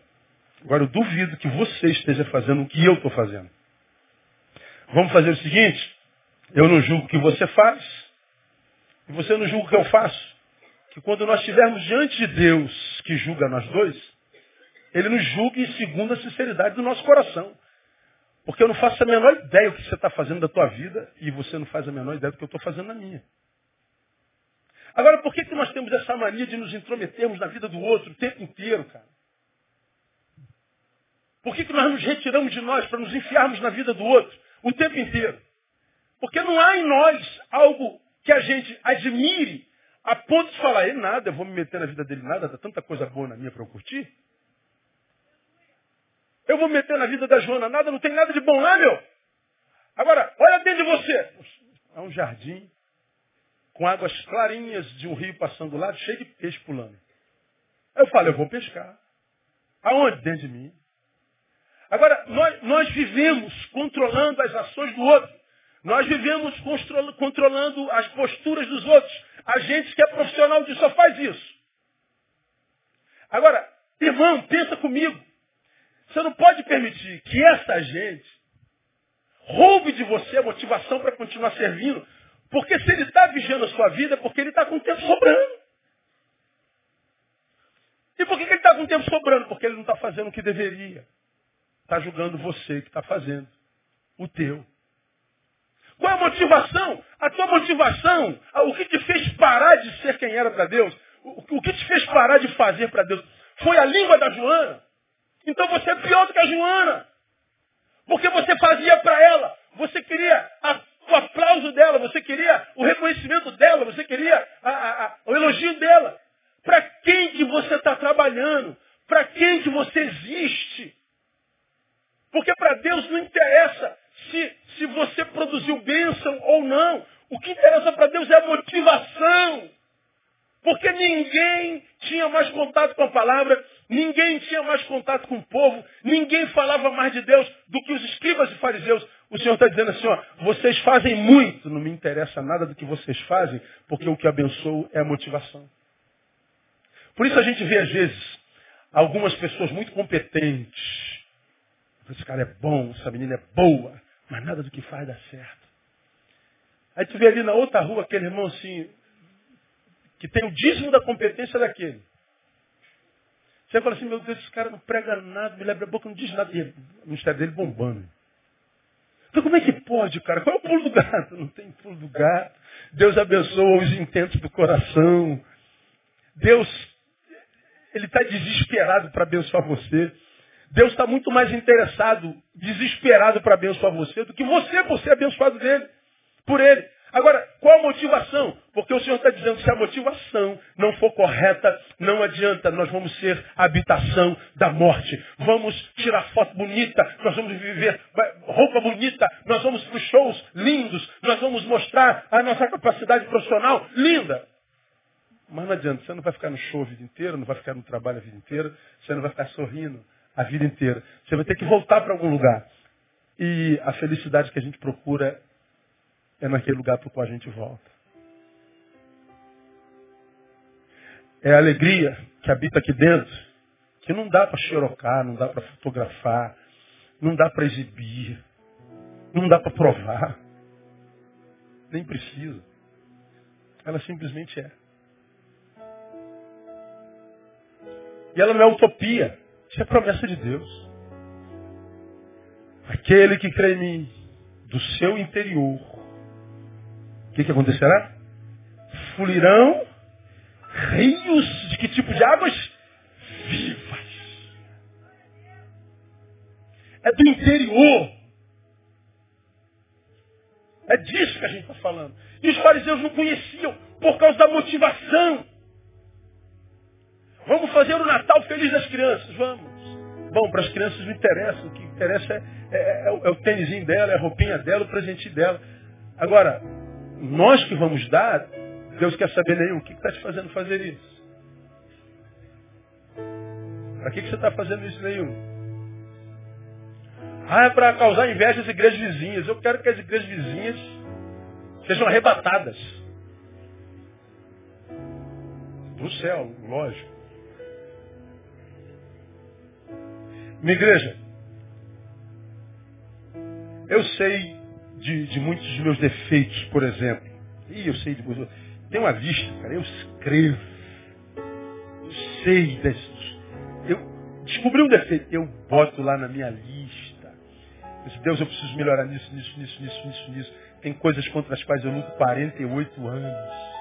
Agora eu duvido que você esteja fazendo o que eu estou fazendo. Vamos fazer o seguinte, eu não julgo o que você faz, e você não julga o que eu faço. Que quando nós estivermos diante de Deus, que julga nós dois, Ele nos julgue segundo a sinceridade do nosso coração. Porque eu não faço a menor ideia do que você está fazendo da tua vida, e você não faz a menor ideia do que eu estou fazendo na minha. Agora, por que, que nós temos essa mania de nos intrometermos na vida do outro o tempo inteiro, cara? Por que, que nós nos retiramos de nós para nos enfiarmos na vida do outro o tempo inteiro? Porque não há em nós algo que a gente admire a ponto de falar, ele nada, eu vou me meter na vida dele nada, dá tanta coisa boa na minha para eu curtir. Eu vou me meter na vida da Joana nada, não tem nada de bom lá, meu. Agora, olha dentro de você. É um jardim com águas clarinhas de um rio passando do lado, cheio de peixe pulando. Eu falo, eu vou pescar. Aonde? Dentro de mim. Agora, nós, nós vivemos controlando as ações do outro. Nós vivemos controlando as posturas dos outros. A gente que é profissional disso só faz isso. Agora, irmão, pensa comigo. Você não pode permitir que essa gente roube de você a motivação para continuar servindo, porque se ele está vigiando a sua vida, é porque ele está com tempo sobrando. E por que, que ele está com tempo sobrando? Porque ele não está fazendo o que deveria. Está julgando você que está fazendo. O teu. Qual é a motivação? A tua motivação, o que te fez parar de ser quem era para Deus, o que te fez parar de fazer para Deus, foi a língua da Joana. Então você é pior do que a Joana. Porque você fazia para ela, você queria a o aplauso dela, você queria o reconhecimento dela, você queria a, a, o elogio dela. Para quem que você está trabalhando? Para quem que você existe? Porque para Deus não interessa se, se você produziu bênção ou não. O que interessa para Deus é a motivação. Porque ninguém tinha mais contato com a palavra, ninguém tinha mais contato com o povo, ninguém falava mais de Deus do que os escribas e fariseus. O Senhor está dizendo assim, ó, vocês fazem muito, não me interessa nada do que vocês fazem, porque o que abençoa é a motivação. Por isso a gente vê, às vezes, algumas pessoas muito competentes. Esse cara é bom, essa menina é boa, mas nada do que faz dá certo. Aí tu vê ali na outra rua aquele irmão assim, que tem o dízimo da competência daquele. Você fala assim, meu Deus, esse cara não prega nada, me lembra a boca, não diz nada. E o ministério dele bombando. Então como é que pode, cara? Qual é o pulo do gato? Não tem pulo do gato. Deus abençoa os intentos do coração. Deus, Ele está desesperado para abençoar você. Deus está muito mais interessado, desesperado para abençoar você, do que você por ser abençoado dele, por Ele. Agora, qual a motivação? Porque o Senhor está dizendo que se a motivação não for correta, não adianta, nós vamos ser habitação da morte. Vamos tirar foto bonita, nós vamos viver roupa bonita, nós vamos para shows lindos, nós vamos mostrar a nossa capacidade profissional linda. Mas não adianta, você não vai ficar no show a vida inteira, não vai ficar no trabalho a vida inteira, você não vai ficar sorrindo a vida inteira. Você vai ter que voltar para algum lugar. E a felicidade que a gente procura é naquele lugar para o qual a gente volta. É a alegria que habita aqui dentro, que não dá para xerocar, não dá para fotografar, Não dá para exibir. Não dá para provar. Nem precisa. Ela simplesmente é. E ela não é utopia. Isso é promessa de Deus. Aquele que crê em mim, do seu interior, o que, que acontecerá? Fluirão rios de que tipo de águas? Vivas. É do interior. É disso que a gente está falando. E os fariseus não conheciam por causa da motivação. Vamos fazer o Natal feliz das crianças, vamos. Bom, para as crianças não interessa. O que interessa é, é, é, o, é o tênisinho dela, é a roupinha dela, o presente dela. Agora, nós que vamos dar, Deus quer saber nenhum. O que está te fazendo fazer isso? Para que, que você está fazendo isso nenhum? Ah, é para causar inveja às igrejas vizinhas. Eu quero que as igrejas vizinhas sejam arrebatadas. Do céu, lógico. Minha igreja, eu sei de, de muitos dos meus defeitos, por exemplo. E eu sei de muitos. Tem uma lista, cara. Eu escrevo. Eu sei desses. Eu descobri um defeito. Eu boto lá na minha lista. Deus, eu preciso melhorar nisso, nisso, nisso, nisso, nisso, nisso. Tem coisas contra as quais eu luto 48 anos.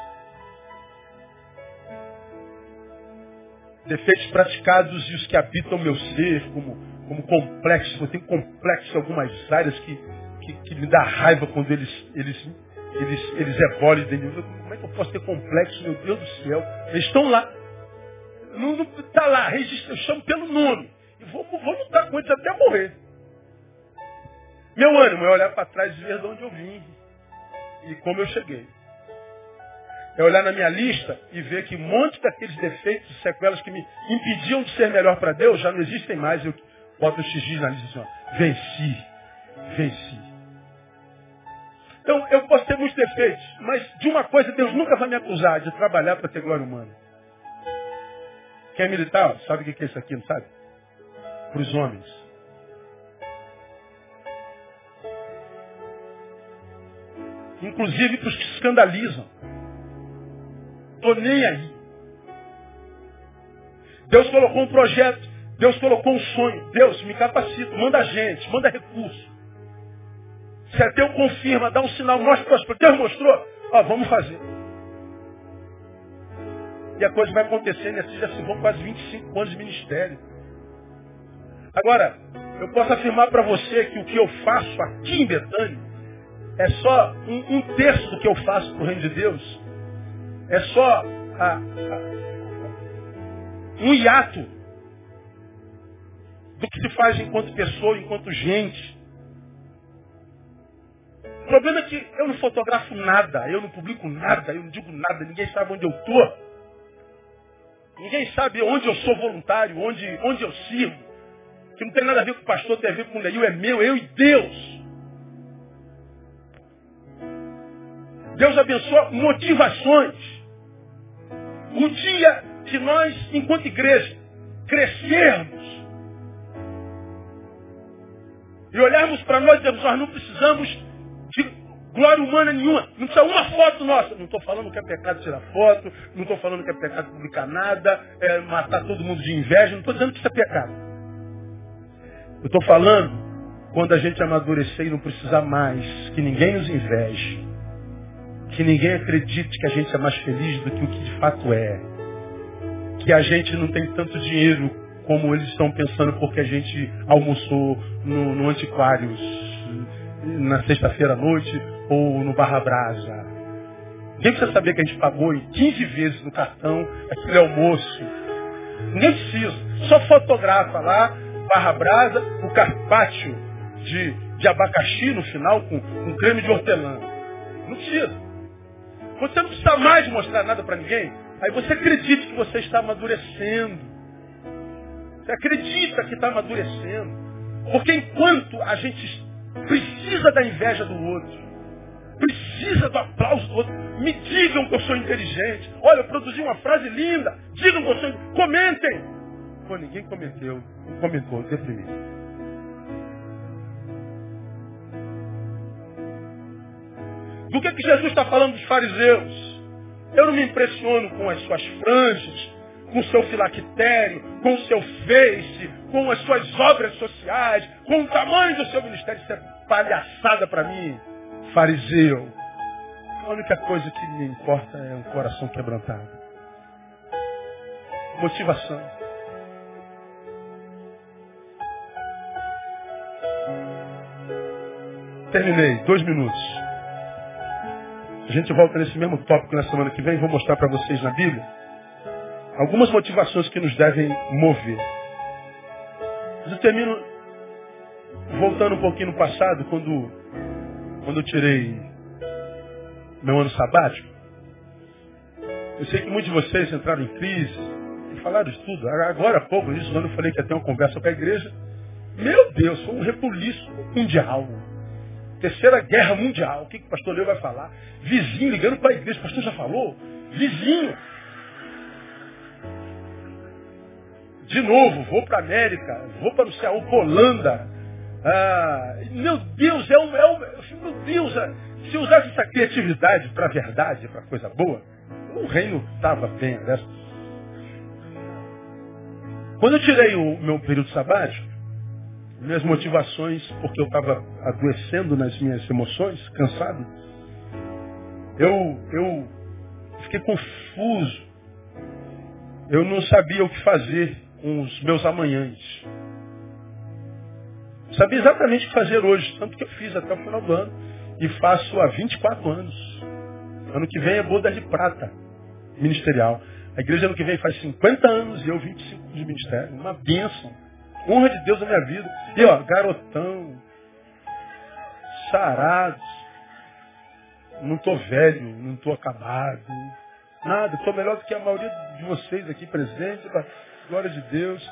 Defeitos praticados e os que habitam meu ser, como, como complexos. Eu tenho complexos em algumas áreas que, que, que, me dá raiva quando eles, eles, eles, eles evoluem dentro de mim. Como é que eu posso ter complexos, meu Deus do céu? Eles estão lá. Não está lá, registro, eu chamo pelo nome. E vou, vou lutar com eles até morrer. Meu ânimo é olhar para trás e ver de onde eu vim e como eu cheguei é olhar na minha lista e ver que um monte daqueles defeitos e sequelas que me impediam de ser melhor para Deus já não existem mais. Eu boto o xixi na lista assim, venci, venci. Então, eu posso ter muitos defeitos, mas de uma coisa Deus nunca vai me acusar, de trabalhar para ter glória humana. Quem é militar, sabe o que é isso aqui, não sabe? Para os homens. Inclusive para os que escandalizam. Estou nem aí. Deus colocou um projeto, Deus colocou um sonho. Deus me capacita, manda gente, manda recurso. Se é teu, confirma, dá um sinal, mostra para Deus mostrou, ó, vamos fazer. E a coisa vai acontecendo, e assim já se vão quase 25 anos de ministério. Agora, eu posso afirmar para você que o que eu faço aqui em Betânia é só um, um terço do que eu faço para o reino de Deus. É só a, a, um hiato do que se faz enquanto pessoa, enquanto gente. O problema é que eu não fotografo nada, eu não publico nada, eu não digo nada, ninguém sabe onde eu estou. Ninguém sabe onde eu sou voluntário, onde, onde eu sirvo. Que não tem nada a ver com o pastor, tem a ver com o Neil, é meu, eu e Deus. Deus abençoa motivações. O dia que nós, enquanto igreja, crescermos e olharmos para nós e dizermos, nós não precisamos de glória humana nenhuma. Não precisa uma foto nossa. Não estou falando que é pecado tirar foto, não estou falando que é pecado publicar nada, é matar todo mundo de inveja, não estou dizendo que isso é pecado. Eu estou falando quando a gente amadurecer e não precisar mais que ninguém nos inveje que ninguém acredite que a gente é mais feliz do que o que de fato é. Que a gente não tem tanto dinheiro como eles estão pensando porque a gente almoçou no, no Antiquários na sexta-feira à noite ou no Barra Brasa. Ninguém precisa saber que a gente pagou em 15 vezes no cartão aquele almoço. Nem precisa. Só fotografa lá, Barra Brasa, o carpaccio de, de abacaxi no final com, com creme de hortelã. Não precisa. Você não precisa mais mostrar nada para ninguém. Aí você acredita que você está amadurecendo. Você acredita que está amadurecendo. Porque enquanto a gente precisa da inveja do outro, precisa do aplauso do outro, me digam que eu sou inteligente. Olha, eu produzi uma frase linda. Digam que eu sou. Comentem. Pô, ninguém comentou. Comentou, deprimido. Do que, que Jesus está falando dos fariseus? Eu não me impressiono com as suas franjas, com o seu filactério, com o seu face, com as suas obras sociais, com o tamanho do seu ministério. Isso é palhaçada para mim, fariseu. A única coisa que me importa é um coração quebrantado. Motivação. Terminei. Dois minutos. A gente volta nesse mesmo tópico na semana que vem. Vou mostrar para vocês na Bíblia algumas motivações que nos devem mover. Mas eu termino voltando um pouquinho no passado, quando, quando eu tirei meu ano sabático. Eu sei que muitos de vocês entraram em crise e falaram de tudo. Agora há pouco, isso, quando eu falei que ia ter uma conversa com a igreja, meu Deus, foi um repuliço mundial. Terceira guerra mundial. O que, que o pastor Leo vai falar? Vizinho ligando para a igreja. O pastor já falou? Vizinho. De novo, vou para a América, vou para o céu, Holanda. Ah, meu Deus, é um, é um, meu Deus, é, se usasse essa criatividade para a verdade, para coisa boa, o reino estava bem. Né? Quando eu tirei o meu período sabático, minhas motivações, porque eu estava adoecendo nas minhas emoções, cansado, eu, eu fiquei confuso. Eu não sabia o que fazer com os meus amanhãs. Sabia exatamente o que fazer hoje, tanto que eu fiz até o final do ano. E faço há 24 anos. Ano que vem é boda de prata ministerial. A igreja ano que vem faz 50 anos e eu 25 de ministério. Uma bênção. Honra de Deus na minha vida. E ó, garotão, sarados. Não estou velho, não estou acabado. Nada, estou melhor do que a maioria de vocês aqui presentes. Glória de Deus.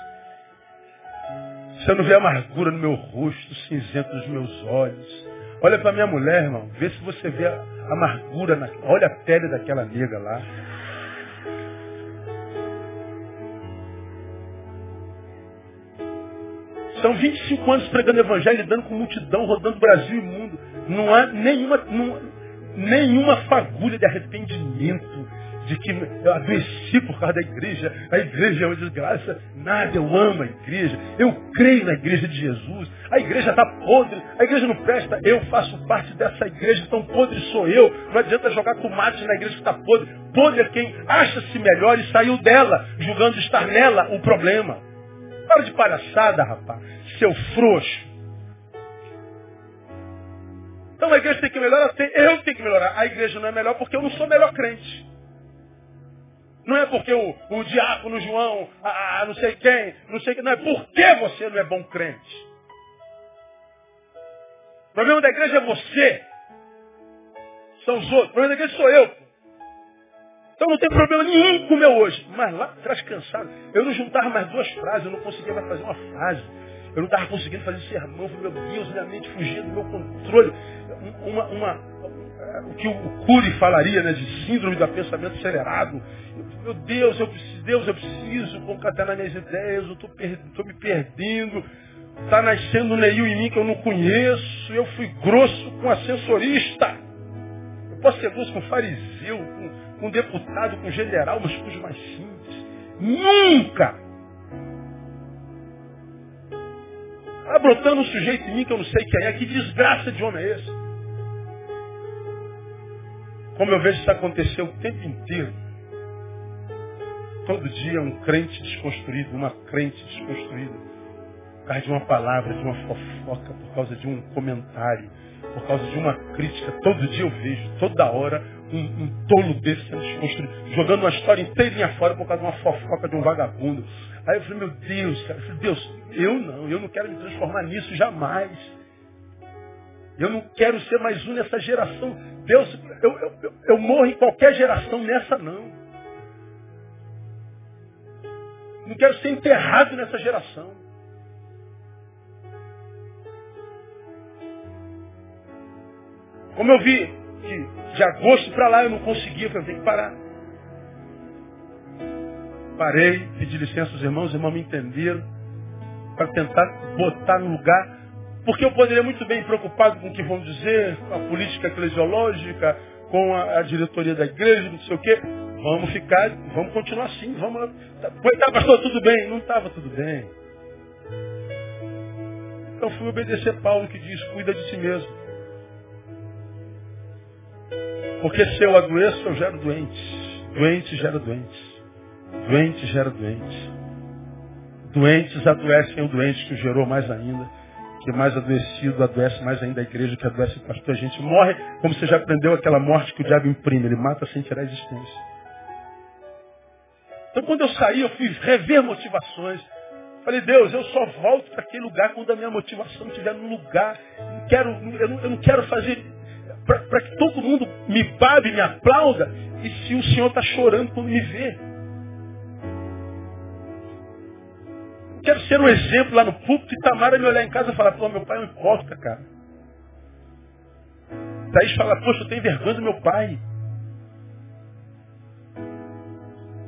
Você não vê amargura no meu rosto, cinzento nos meus olhos. Olha para minha mulher, irmão. Vê se você vê a amargura. Na... Olha a pele daquela nega lá. São 25 anos pregando evangelho, lidando com multidão, rodando Brasil e mundo. Não há nenhuma, não, nenhuma fagulha de arrependimento de que eu adoeci por causa da igreja, a igreja é uma desgraça. Nada, eu amo a igreja, eu creio na igreja de Jesus, a igreja está podre, a igreja não presta, eu faço parte dessa igreja, então podre sou eu. Não adianta jogar tomate na igreja que está podre. Podre é quem acha-se melhor e saiu dela, julgando estar nela o problema. Para de palhaçada, rapaz, seu frouxo. Então a igreja tem que melhorar, eu tenho que melhorar. A igreja não é melhor porque eu não sou melhor crente. Não é porque o, o diácono João, a, a, não sei quem, não sei quem, não é porque você não é bom crente. O problema da igreja é você. São os outros. O problema da igreja sou eu. Então não tem problema nenhum com o meu hoje. Mas lá atrás cansado, eu não juntava mais duas frases, eu não conseguia mais fazer uma frase. Eu não estava conseguindo fazer sermão. Meu Deus, minha mente fugia do meu controle. Uma, uma, o que o Cury falaria né, de síndrome do pensamento acelerado. Meu Deus, eu preciso, Deus, eu preciso concatenar minhas ideias, eu estou me perdendo. Está nascendo um Neil em mim que eu não conheço. Eu fui grosso com ascensorista. Eu posso ser grosso com fariseu, com, com deputado, com general, mas com os mais simples. Nunca! Está brotando um sujeito em mim que eu não sei quem é. Que desgraça de homem é esse? Como eu vejo isso acontecer o tempo inteiro. Todo dia um crente desconstruído, uma crente desconstruída. Por causa de uma palavra, de uma fofoca, por causa de um comentário, por causa de uma crítica. Todo dia eu vejo, toda hora, um, um tolo desse sendo desconstruído. Jogando uma história inteirinha fora por causa de uma fofoca de um vagabundo. Aí eu falei, meu Deus, cara. Eu falei, Deus, eu não, eu não quero me transformar nisso jamais. Eu não quero ser mais um nessa geração. Deus, eu, eu, eu morro em qualquer geração, nessa não. Não quero ser enterrado nessa geração. Como eu vi que de agosto para lá eu não conseguia, eu tem que parar. Parei, pedi licença aos irmãos, os irmãos me entenderam, para tentar botar no lugar Porque eu poderia muito bem preocupado com o que vão dizer, com a política eclesiológica, com a, a diretoria da igreja, não sei o quê. Vamos ficar, vamos continuar assim, vamos. Tá, pastor, tudo bem? Não estava tudo bem. Então fui obedecer Paulo que diz, cuida de si mesmo. Porque se eu adoeço, eu gero doentes. Doente gera doentes. Doente gera doentes. Doentes adoecem o doente que gerou mais ainda que mais adoecido adoece mais ainda a igreja que adoece o pastor. A gente morre, como você já aprendeu, aquela morte que o diabo imprime. Ele mata sem tirar a existência. Então quando eu saí, eu fui rever motivações. Falei, Deus, eu só volto para aquele lugar quando a minha motivação estiver no lugar. Quero, eu, não, eu não quero fazer para que todo mundo me babe, me aplauda. E se o Senhor está chorando quando me vê. quero ser um exemplo lá no púlpito e Tamara me olhar em casa e falar, pô, meu pai é um hipócrita, cara. Thaís fala, poxa, eu tenho vergonha do meu pai.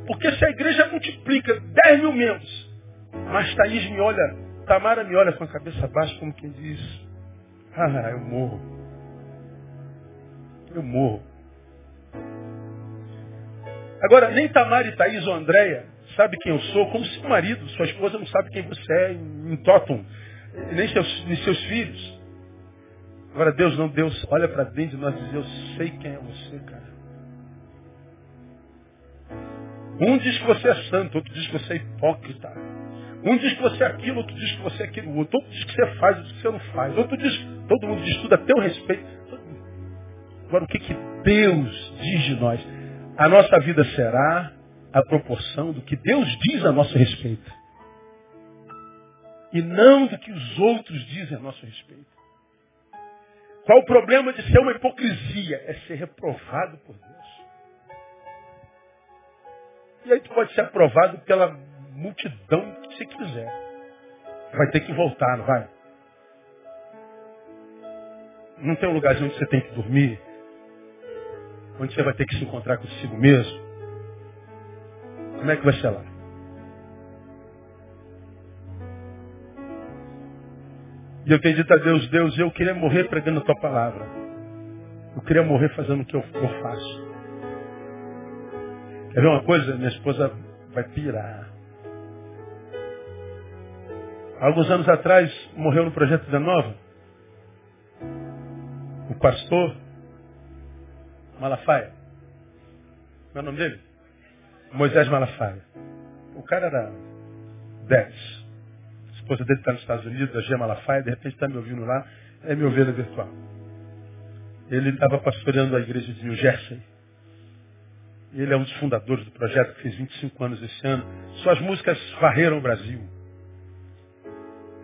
Porque se a igreja multiplica 10 mil membros, mas Thaís me olha, Tamara me olha com a cabeça baixa, como quem diz, ah, eu morro. Eu morro. Agora, nem Tamara e Thaís ou Andréia sabe quem eu sou, como seu marido, sua esposa não sabe quem você é em Totum, nem seus, nem seus filhos. Agora Deus não, Deus olha para dentro de nós e diz, eu sei quem é você, cara. Um diz que você é santo, outro diz que você é hipócrita. Um diz que você é aquilo, outro diz que você é aquilo outro. Outro diz que você faz, outro diz que você não faz. Outro diz, todo mundo diz tudo a teu respeito. Agora o que, que Deus diz de nós? A nossa vida será a proporção do que Deus diz a nosso respeito. E não do que os outros dizem a nosso respeito. Qual o problema de ser uma hipocrisia? É ser reprovado por Deus. E aí tu pode ser aprovado pela multidão que você quiser. Vai ter que voltar, não vai? Não tem um lugarzinho onde você tem que dormir? Onde você vai ter que se encontrar consigo mesmo? Como é que vai ser lá? E eu tenho dito a Deus, Deus, eu queria morrer pregando a tua palavra. Eu queria morrer fazendo o que eu, eu faço. Quer ver uma coisa? Minha esposa vai pirar. Alguns anos atrás, morreu no Projeto da Nova. O pastor Malafaia. Qual é o nome dele? Moisés Malafaia. O cara era 10. A esposa dele está nos Estados Unidos, a Gia Malafaia, de repente está me ouvindo lá, é minha ovelha virtual. Ele estava pastoreando a igreja de New Jersey. Ele é um dos fundadores do projeto, que fez 25 anos esse ano. Suas músicas varreram o Brasil.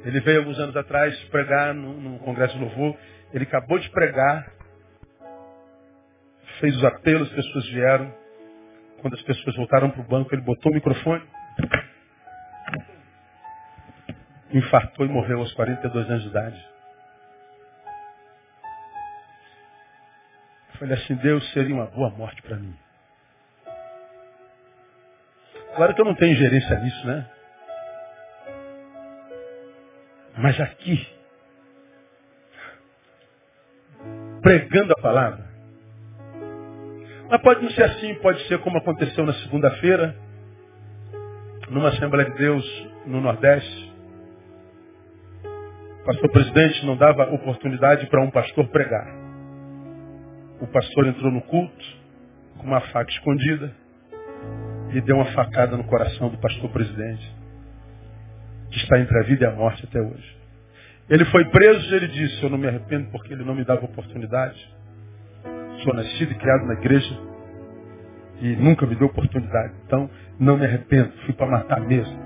Ele veio alguns anos atrás pregar no, no Congresso Louvor. Ele acabou de pregar, fez os apelos, as pessoas vieram. Quando as pessoas voltaram para o banco, ele botou o microfone, infartou e morreu aos 42 anos de idade. Falei assim, Deus seria uma boa morte para mim. Claro que eu não tenho gerência nisso, né? Mas aqui, pregando a palavra, mas pode não ser assim, pode ser como aconteceu na segunda-feira, numa Assembleia de Deus no Nordeste. O pastor presidente não dava oportunidade para um pastor pregar. O pastor entrou no culto com uma faca escondida e deu uma facada no coração do pastor presidente, que está entre a vida e a morte até hoje. Ele foi preso e ele disse, eu não me arrependo porque ele não me dava oportunidade. Sou nascido e criado na igreja e nunca me deu oportunidade. Então, não me arrependo. Fui para matar mesmo.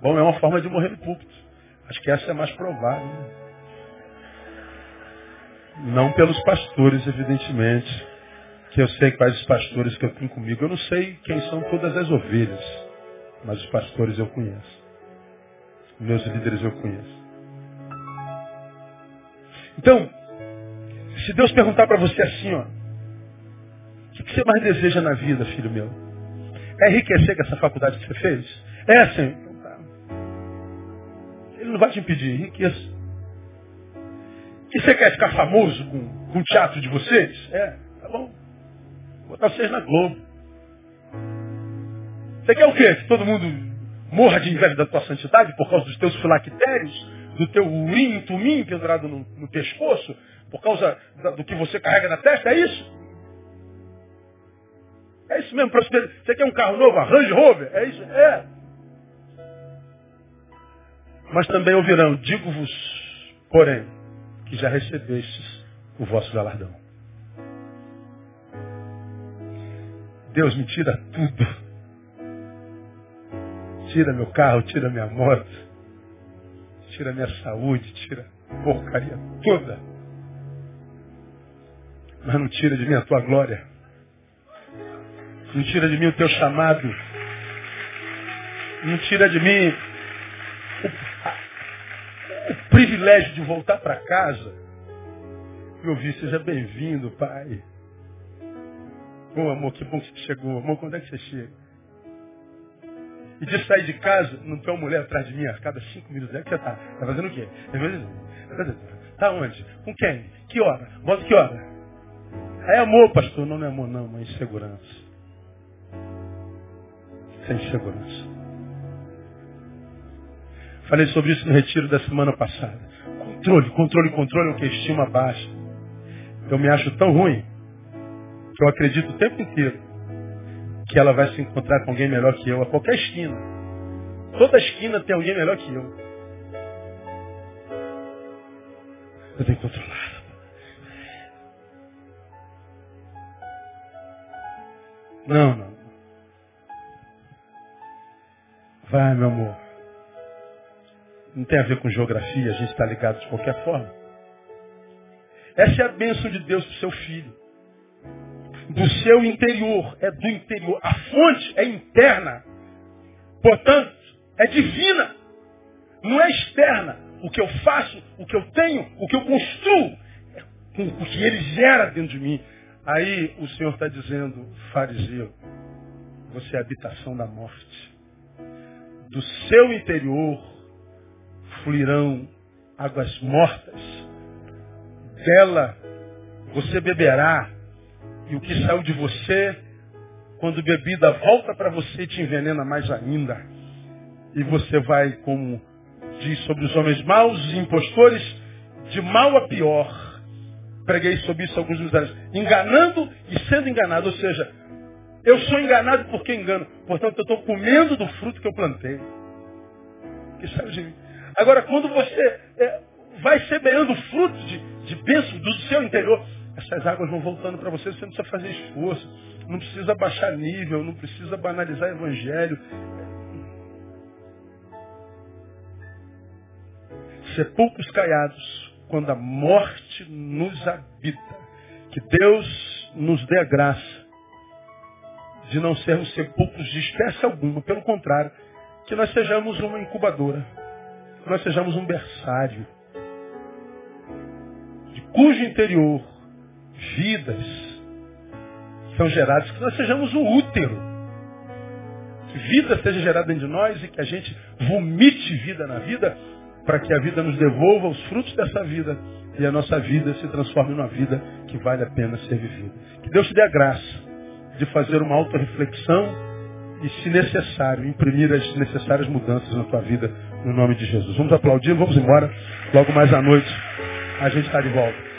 Bom, é uma forma de morrer no púlpito. Acho que essa é mais provável. Né? Não pelos pastores, evidentemente. Que eu sei quais os pastores que eu tenho comigo. Eu não sei quem são todas as ovelhas. Mas os pastores eu conheço. Meus líderes eu conheço. Então, se Deus perguntar para você assim, ó, o que você mais deseja na vida, filho meu? É enriquecer com essa faculdade que você fez? É, Senhor. Tá. Ele não vai te impedir. Riqueza. E você quer ficar famoso com, com o teatro de vocês? É, tá bom. Vou botar vocês na Globo. Você quer o quê? Que todo mundo morra de inveja da tua santidade por causa dos teus filactérios, do teu urim, tumim pendurado no, no pescoço, por causa da, do que você carrega na testa? É isso? É isso mesmo. Você quer um carro novo? Arrange Rover? É isso? É. Mas também ouvirão, digo-vos, porém, que já recebestes o vosso galardão. Deus me tira tudo. Tira meu carro, tira minha moto, tira minha saúde, tira porcaria toda. Mas não tira de mim a tua glória. Não tira de mim o teu chamado. Não tira de mim o, o privilégio de voltar para casa e ouvir, seja bem-vindo, pai. Bom, amor, que bom que você chegou. Amor, quando é que você chega? E de sair de casa, não tem uma mulher atrás de mim a cada cinco minutos. É que você tá? Tá fazendo o quê? Tá onde? Com quem? Que hora? Bota que hora? É amor, pastor. Não, não é amor, não, é insegurança. Sem segurança. Falei sobre isso no retiro da semana passada. Controle, controle, controle é o que estima baixa. Eu me acho tão ruim que eu acredito o tempo inteiro que ela vai se encontrar com alguém melhor que eu a qualquer esquina. Toda esquina tem alguém melhor que eu. Eu tenho que controlar. Não, não. Vai, meu amor. Não tem a ver com geografia, a gente está ligado de qualquer forma. Essa é a bênção de Deus para o seu filho. Do seu interior, é do interior. A fonte é interna. Portanto, é divina. Não é externa. O que eu faço, o que eu tenho, o que eu construo, é o que ele gera dentro de mim. Aí o Senhor está dizendo, fariseu, você é a habitação da morte. Do seu interior fluirão águas mortas. Dela você beberá, e o que saiu de você, quando bebida, volta para você e te envenena mais ainda. E você vai, como diz sobre os homens maus e impostores, de mal a pior. Preguei sobre isso alguns lugares. Enganando e sendo enganado. Ou seja, eu sou enganado porque engano. Portanto, eu estou comendo do fruto que eu plantei. Que saiu de mim. Agora, quando você é, vai semeando frutos de, de bênção do seu interior, essas águas vão voltando para você, você não precisa fazer esforço, não precisa baixar nível, não precisa banalizar evangelho. Sepulcros caiados, quando a morte nos habita. Que Deus nos dê a graça de não sermos sepulcros de espécie alguma, pelo contrário, que nós sejamos uma incubadora que nós sejamos um berçário, de cujo interior vidas são geradas, que nós sejamos um útero. Que vida seja gerada dentro de nós e que a gente vomite vida na vida, para que a vida nos devolva os frutos dessa vida e a nossa vida se transforme numa vida que vale a pena ser vivida. Que Deus te dê a graça de fazer uma auto-reflexão e, se necessário, imprimir as necessárias mudanças na tua vida, no nome de Jesus. Vamos aplaudir, vamos embora. Logo mais à noite, a gente está de volta.